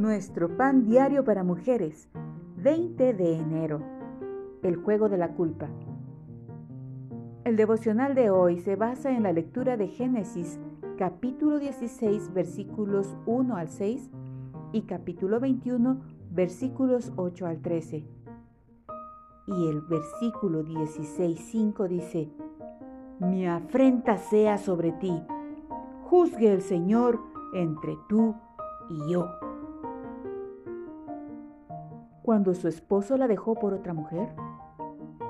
Nuestro pan diario para mujeres, 20 de enero. El juego de la culpa. El devocional de hoy se basa en la lectura de Génesis capítulo 16 versículos 1 al 6 y capítulo 21 versículos 8 al 13. Y el versículo 16.5 dice, Mi afrenta sea sobre ti, juzgue el Señor entre tú y yo cuando su esposo la dejó por otra mujer?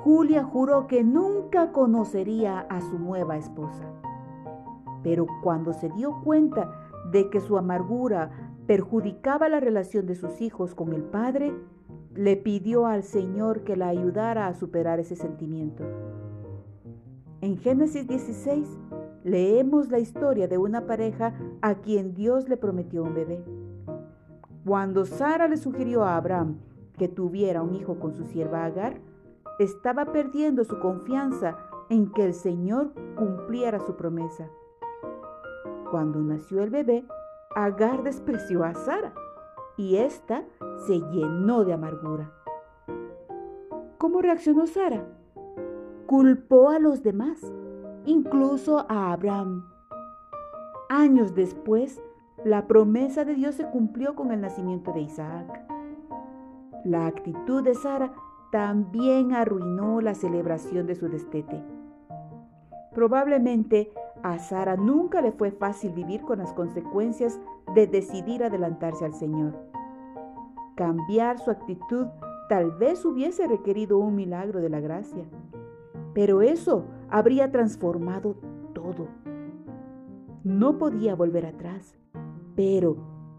Julia juró que nunca conocería a su nueva esposa. Pero cuando se dio cuenta de que su amargura perjudicaba la relación de sus hijos con el padre, le pidió al Señor que la ayudara a superar ese sentimiento. En Génesis 16 leemos la historia de una pareja a quien Dios le prometió un bebé. Cuando Sara le sugirió a Abraham que tuviera un hijo con su sierva Agar, estaba perdiendo su confianza en que el Señor cumpliera su promesa. Cuando nació el bebé, Agar despreció a Sara y ésta se llenó de amargura. ¿Cómo reaccionó Sara? Culpó a los demás, incluso a Abraham. Años después, la promesa de Dios se cumplió con el nacimiento de Isaac. La actitud de Sara también arruinó la celebración de su destete. Probablemente a Sara nunca le fue fácil vivir con las consecuencias de decidir adelantarse al Señor. Cambiar su actitud tal vez hubiese requerido un milagro de la gracia, pero eso habría transformado todo. No podía volver atrás, pero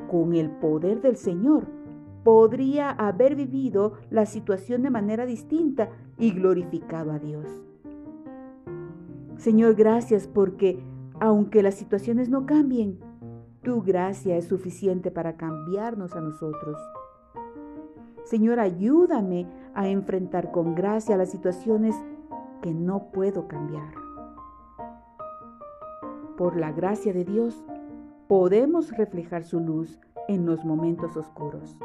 con el poder del Señor, podría haber vivido la situación de manera distinta y glorificado a Dios. Señor, gracias porque aunque las situaciones no cambien, tu gracia es suficiente para cambiarnos a nosotros. Señor, ayúdame a enfrentar con gracia las situaciones que no puedo cambiar. Por la gracia de Dios, podemos reflejar su luz en los momentos oscuros.